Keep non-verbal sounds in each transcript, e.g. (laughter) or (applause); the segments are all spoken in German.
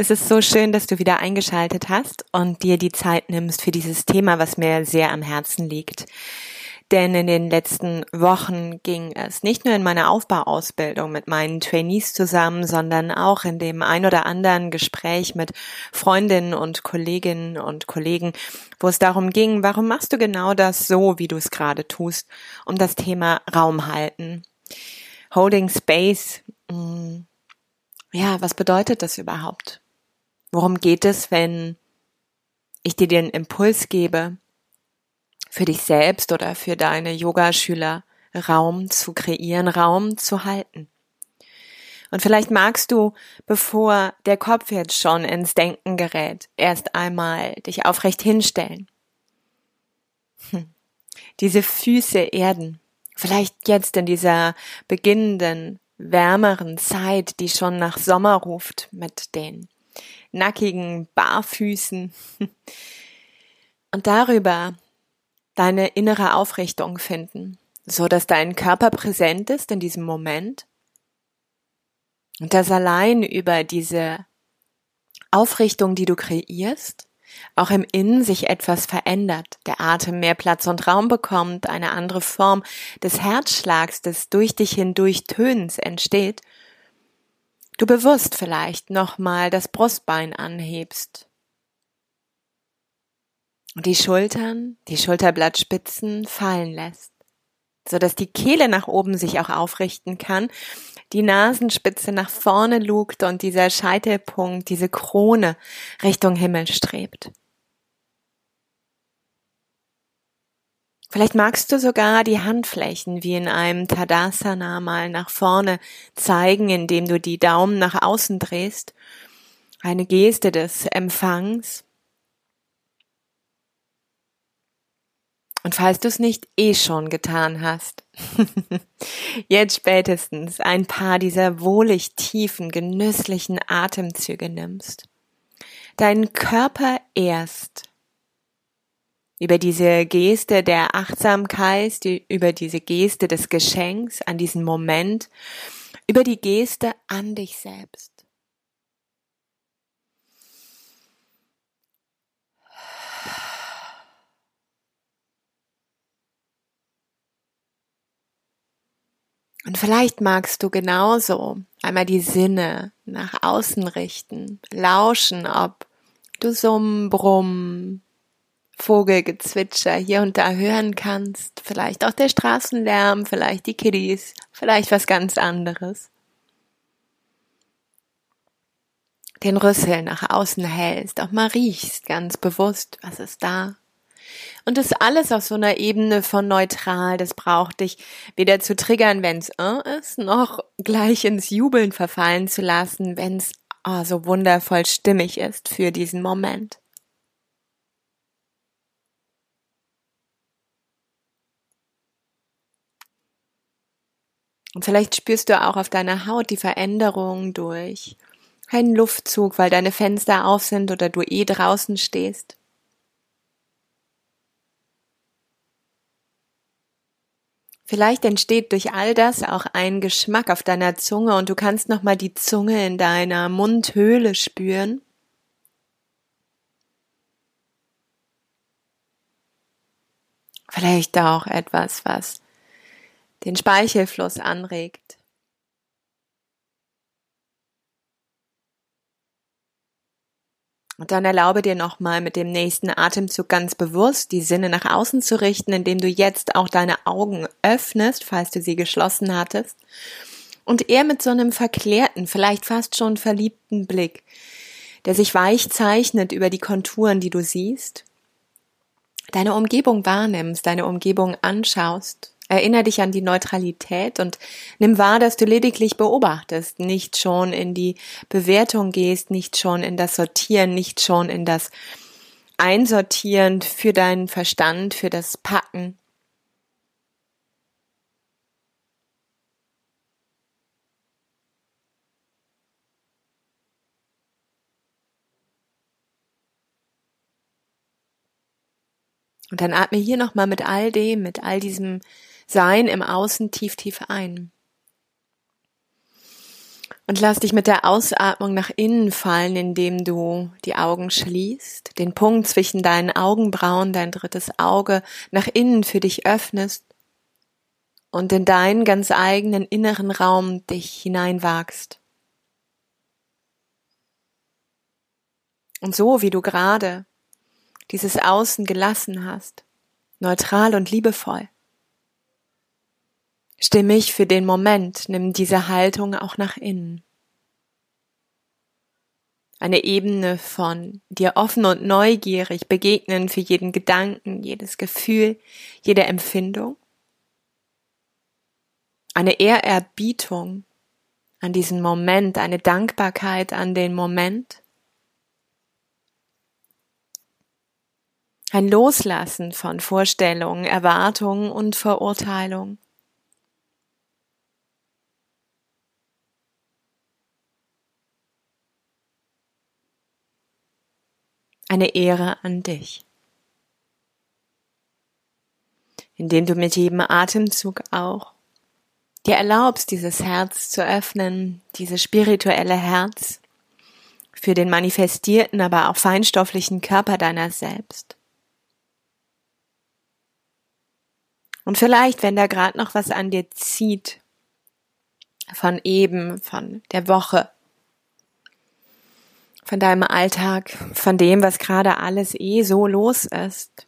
Es ist so schön, dass du wieder eingeschaltet hast und dir die Zeit nimmst für dieses Thema, was mir sehr am Herzen liegt. Denn in den letzten Wochen ging es nicht nur in meiner Aufbauausbildung mit meinen Trainees zusammen, sondern auch in dem ein oder anderen Gespräch mit Freundinnen und Kolleginnen und Kollegen, wo es darum ging, warum machst du genau das so, wie du es gerade tust, um das Thema Raum halten. Holding Space. Hm, ja, was bedeutet das überhaupt? Worum geht es, wenn ich dir den Impuls gebe, für dich selbst oder für deine Yogaschüler Raum zu kreieren, Raum zu halten? Und vielleicht magst du, bevor der Kopf jetzt schon ins Denken gerät, erst einmal dich aufrecht hinstellen. Hm. Diese Füße erden. Vielleicht jetzt in dieser beginnenden, wärmeren Zeit, die schon nach Sommer ruft, mit den nackigen Barfüßen. Und darüber deine innere Aufrichtung finden, so dass dein Körper präsent ist in diesem Moment und dass allein über diese Aufrichtung, die du kreierst, auch im Innen sich etwas verändert, der Atem mehr Platz und Raum bekommt, eine andere Form des Herzschlags, des durch dich hindurch Tönens entsteht du bewusst vielleicht nochmal das Brustbein anhebst. Und die Schultern, die Schulterblattspitzen fallen lässt, so dass die Kehle nach oben sich auch aufrichten kann, die Nasenspitze nach vorne lugt und dieser Scheitelpunkt, diese Krone Richtung Himmel strebt. Vielleicht magst du sogar die Handflächen wie in einem Tadasana mal nach vorne zeigen, indem du die Daumen nach außen drehst. Eine Geste des Empfangs. Und falls du es nicht eh schon getan hast, (laughs) jetzt spätestens ein paar dieser wohlig tiefen, genüsslichen Atemzüge nimmst, deinen Körper erst über diese Geste der Achtsamkeit, die, über diese Geste des Geschenks an diesen Moment, über die Geste an dich selbst. Und vielleicht magst du genauso einmal die Sinne nach außen richten, lauschen, ob du Summen, Brummen, Vogelgezwitscher hier und da hören kannst. Vielleicht auch der Straßenlärm, vielleicht die Kiddies, vielleicht was ganz anderes. Den Rüssel nach außen hältst, auch mal riechst ganz bewusst, was ist da. Und das alles auf so einer Ebene von neutral, das braucht dich weder zu triggern, wenn's äh ist, noch gleich ins Jubeln verfallen zu lassen, wenn's oh, so wundervoll stimmig ist für diesen Moment. Und vielleicht spürst du auch auf deiner Haut die Veränderung durch einen Luftzug, weil deine Fenster auf sind oder du eh draußen stehst. Vielleicht entsteht durch all das auch ein Geschmack auf deiner Zunge und du kannst nochmal die Zunge in deiner Mundhöhle spüren. Vielleicht auch etwas, was den Speichelfluss anregt. Und dann erlaube dir nochmal mit dem nächsten Atemzug ganz bewusst die Sinne nach außen zu richten, indem du jetzt auch deine Augen öffnest, falls du sie geschlossen hattest. Und eher mit so einem verklärten, vielleicht fast schon verliebten Blick, der sich weich zeichnet über die Konturen, die du siehst, deine Umgebung wahrnimmst, deine Umgebung anschaust Erinner dich an die Neutralität und nimm wahr, dass du lediglich beobachtest, nicht schon in die Bewertung gehst, nicht schon in das Sortieren, nicht schon in das einsortieren für deinen Verstand, für das Packen. Und dann atme hier nochmal mit all dem, mit all diesem Sein im Außen tief, tief ein. Und lass dich mit der Ausatmung nach innen fallen, indem du die Augen schließt, den Punkt zwischen deinen Augenbrauen, dein drittes Auge, nach innen für dich öffnest und in deinen ganz eigenen inneren Raum dich hineinwagst. Und so wie du gerade dieses Außen gelassen hast, neutral und liebevoll, Stimmig für den Moment, nimm diese Haltung auch nach innen. Eine Ebene von dir offen und neugierig begegnen für jeden Gedanken, jedes Gefühl, jede Empfindung. Eine Ehrerbietung an diesen Moment, eine Dankbarkeit an den Moment. Ein Loslassen von Vorstellungen, Erwartungen und Verurteilung. Eine Ehre an dich. Indem du mit jedem Atemzug auch dir erlaubst, dieses Herz zu öffnen, dieses spirituelle Herz für den manifestierten, aber auch feinstofflichen Körper deiner selbst. Und vielleicht, wenn da gerade noch was an dir zieht, von eben, von der Woche, von deinem Alltag, von dem, was gerade alles eh so los ist.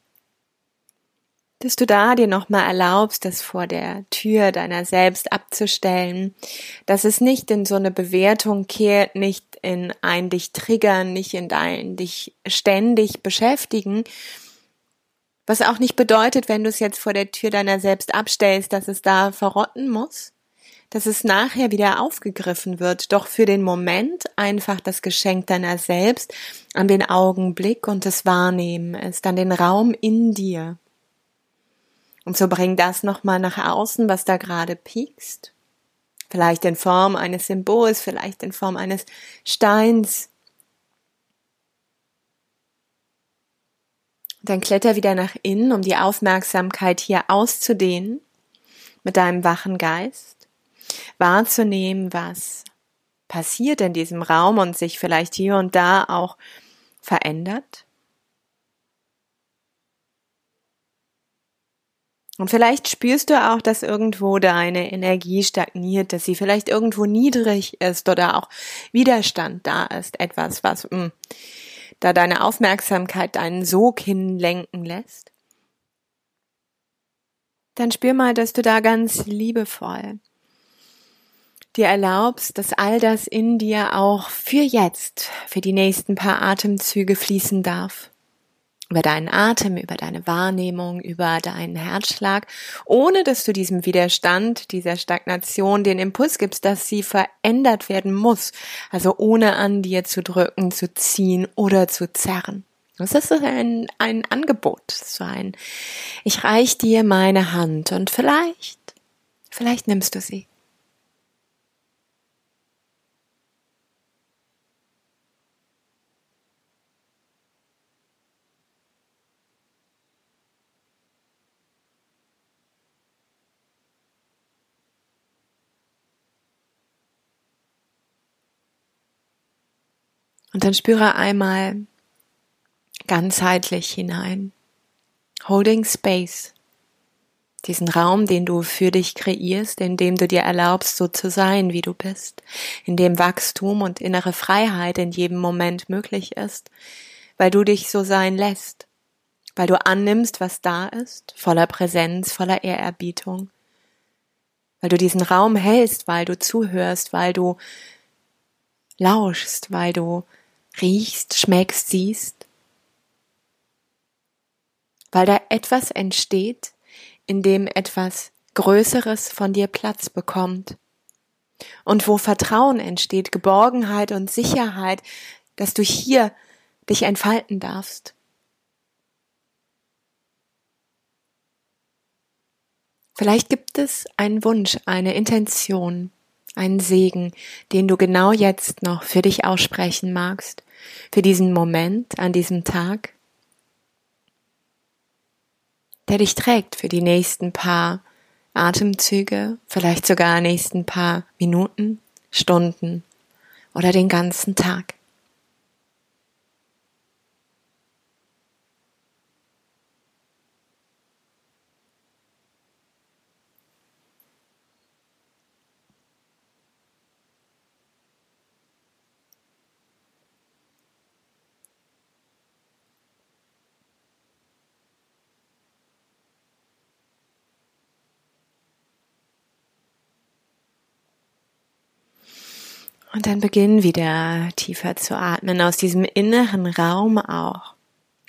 Dass du da dir nochmal erlaubst, das vor der Tür deiner selbst abzustellen, dass es nicht in so eine Bewertung kehrt, nicht in ein dich triggern, nicht in dein dich ständig beschäftigen, was auch nicht bedeutet, wenn du es jetzt vor der Tür deiner selbst abstellst, dass es da verrotten muss, dass es nachher wieder aufgegriffen wird, doch für den Moment einfach das Geschenk deiner selbst an den Augenblick und das Wahrnehmen ist, an den Raum in dir. Und so bring das nochmal nach außen, was da gerade piekst. Vielleicht in Form eines Symbols, vielleicht in Form eines Steins. Dann kletter wieder nach innen, um die Aufmerksamkeit hier auszudehnen mit deinem wachen Geist wahrzunehmen, was passiert in diesem Raum und sich vielleicht hier und da auch verändert. Und vielleicht spürst du auch, dass irgendwo deine Energie stagniert, dass sie vielleicht irgendwo niedrig ist oder auch Widerstand da ist, etwas, was mh, hm, da deine Aufmerksamkeit deinen Sog hinlenken lässt. Dann spür mal, dass du da ganz liebevoll dir erlaubst, dass all das in dir auch für jetzt, für die nächsten paar Atemzüge fließen darf. Über deinen Atem, über deine Wahrnehmung, über deinen Herzschlag, ohne dass du diesem Widerstand, dieser Stagnation den Impuls gibst, dass sie verändert werden muss. Also ohne an dir zu drücken, zu ziehen oder zu zerren. Das ist ein, ein Angebot, so ein, ich reich dir meine Hand und vielleicht, vielleicht nimmst du sie. Und dann spüre einmal ganzheitlich hinein. Holding Space. Diesen Raum, den du für dich kreierst, in dem du dir erlaubst, so zu sein, wie du bist, in dem Wachstum und innere Freiheit in jedem Moment möglich ist, weil du dich so sein lässt, weil du annimmst, was da ist, voller Präsenz, voller Ehrerbietung, weil du diesen Raum hältst, weil du zuhörst, weil du lauschst, weil du riechst, schmeckst, siehst, weil da etwas entsteht, in dem etwas Größeres von dir Platz bekommt. Und wo Vertrauen entsteht, Geborgenheit und Sicherheit, dass du hier dich entfalten darfst. Vielleicht gibt es einen Wunsch, eine Intention, einen Segen, den du genau jetzt noch für dich aussprechen magst, für diesen Moment an diesem Tag, der dich trägt für die nächsten paar Atemzüge, vielleicht sogar nächsten paar Minuten, Stunden oder den ganzen Tag. Und dann beginn wieder tiefer zu atmen, aus diesem inneren Raum auch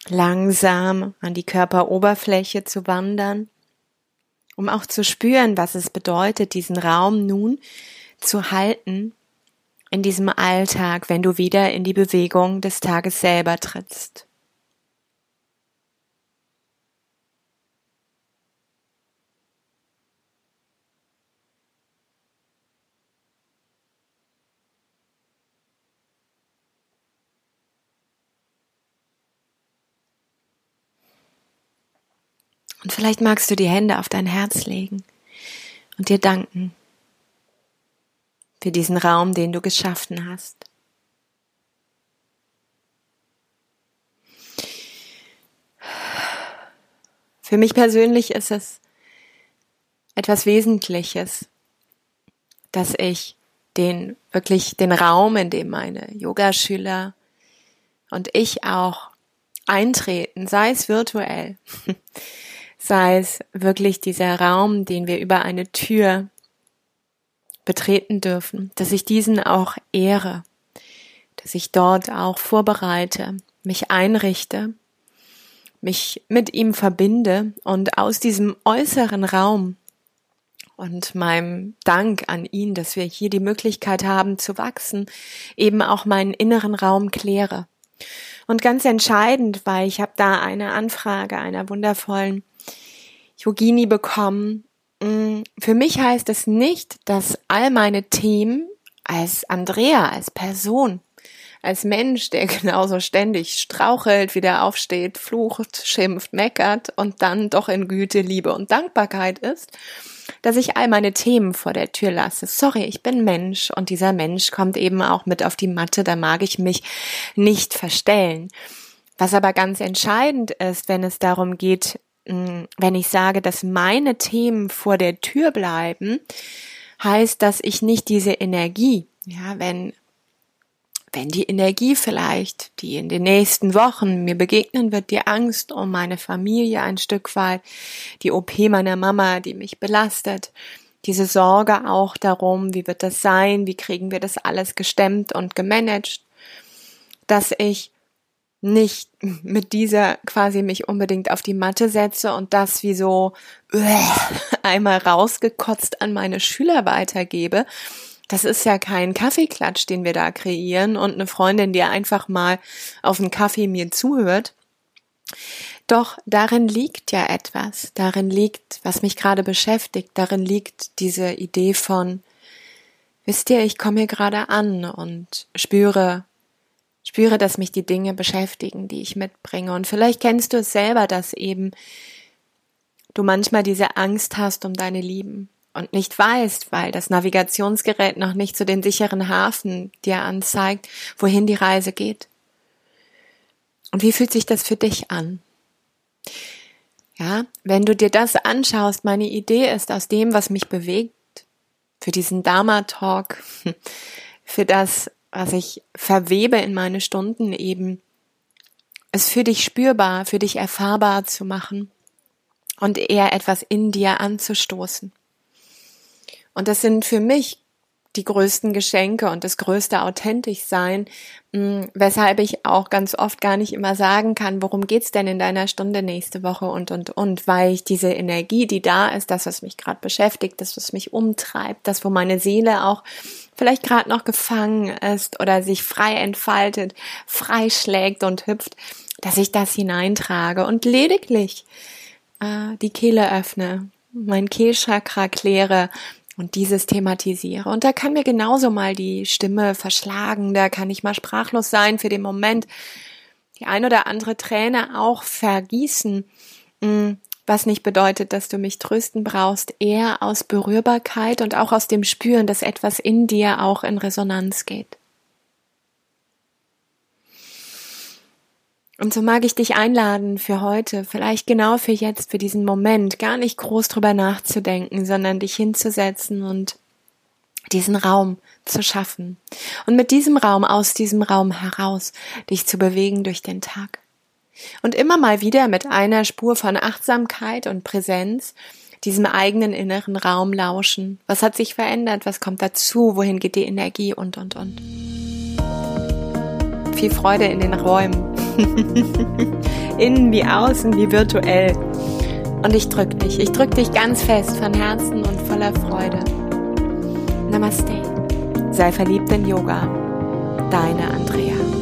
langsam an die Körperoberfläche zu wandern, um auch zu spüren, was es bedeutet, diesen Raum nun zu halten in diesem Alltag, wenn du wieder in die Bewegung des Tages selber trittst. Und vielleicht magst du die Hände auf dein Herz legen und dir danken für diesen Raum, den du geschaffen hast. Für mich persönlich ist es etwas Wesentliches, dass ich den wirklich den Raum, in dem meine Yogaschüler und ich auch eintreten, sei es virtuell, (laughs) sei es wirklich dieser Raum, den wir über eine Tür betreten dürfen, dass ich diesen auch ehre, dass ich dort auch vorbereite, mich einrichte, mich mit ihm verbinde und aus diesem äußeren Raum und meinem Dank an ihn, dass wir hier die Möglichkeit haben zu wachsen, eben auch meinen inneren Raum kläre. Und ganz entscheidend, weil ich habe da eine Anfrage einer wundervollen Yogini bekommen. Mm, für mich heißt es nicht, dass all meine Themen als Andrea, als Person, als Mensch, der (laughs) genauso ständig strauchelt, wieder aufsteht, flucht, schimpft, meckert und dann doch in Güte, Liebe und Dankbarkeit ist, dass ich all meine Themen vor der Tür lasse. Sorry, ich bin Mensch und dieser Mensch kommt eben auch mit auf die Matte, da mag ich mich nicht verstellen. Was aber ganz entscheidend ist, wenn es darum geht, wenn ich sage, dass meine Themen vor der Tür bleiben, heißt, dass ich nicht diese Energie, ja, wenn wenn die Energie vielleicht, die in den nächsten Wochen mir begegnen wird, die Angst um meine Familie ein Stück weit, die OP meiner Mama, die mich belastet, diese Sorge auch darum, wie wird das sein, wie kriegen wir das alles gestemmt und gemanagt, dass ich nicht mit dieser quasi mich unbedingt auf die Matte setze und das wie so einmal rausgekotzt an meine Schüler weitergebe. Das ist ja kein Kaffeeklatsch, den wir da kreieren und eine Freundin, die einfach mal auf einen Kaffee mir zuhört. Doch darin liegt ja etwas, darin liegt, was mich gerade beschäftigt, darin liegt diese Idee von, wisst ihr, ich komme hier gerade an und spüre Spüre, dass mich die Dinge beschäftigen, die ich mitbringe. Und vielleicht kennst du es selber, dass eben du manchmal diese Angst hast um deine Lieben und nicht weißt, weil das Navigationsgerät noch nicht zu den sicheren Hafen dir anzeigt, wohin die Reise geht. Und wie fühlt sich das für dich an? Ja, wenn du dir das anschaust, meine Idee ist aus dem, was mich bewegt, für diesen Dharma Talk, (laughs) für das, was ich verwebe in meine Stunden eben, es für dich spürbar, für dich erfahrbar zu machen und eher etwas in dir anzustoßen. Und das sind für mich die größten Geschenke und das größte authentisch sein, mm, weshalb ich auch ganz oft gar nicht immer sagen kann, worum geht's denn in deiner Stunde nächste Woche und und und, weil ich diese Energie, die da ist, das was mich gerade beschäftigt, das was mich umtreibt, das wo meine Seele auch vielleicht gerade noch gefangen ist oder sich frei entfaltet, frei schlägt und hüpft, dass ich das hineintrage und lediglich äh, die Kehle öffne mein Kehlchakra kläre und dieses thematisiere. Und da kann mir genauso mal die Stimme verschlagen, da kann ich mal sprachlos sein für den Moment, die ein oder andere Träne auch vergießen, mm, was nicht bedeutet, dass du mich trösten brauchst, eher aus Berührbarkeit und auch aus dem Spüren, dass etwas in dir auch in Resonanz geht. Und so mag ich dich einladen für heute, vielleicht genau für jetzt, für diesen Moment, gar nicht groß drüber nachzudenken, sondern dich hinzusetzen und diesen Raum zu schaffen. Und mit diesem Raum, aus diesem Raum heraus, dich zu bewegen durch den Tag. Und immer mal wieder mit einer Spur von Achtsamkeit und Präsenz diesem eigenen inneren Raum lauschen. Was hat sich verändert? Was kommt dazu? Wohin geht die Energie? Und, und, und. Viel Freude in den Räumen. (laughs) Innen wie außen, wie virtuell. Und ich drück dich. Ich drück dich ganz fest von Herzen und voller Freude. Namaste. Sei verliebt in Yoga. Deine Andrea.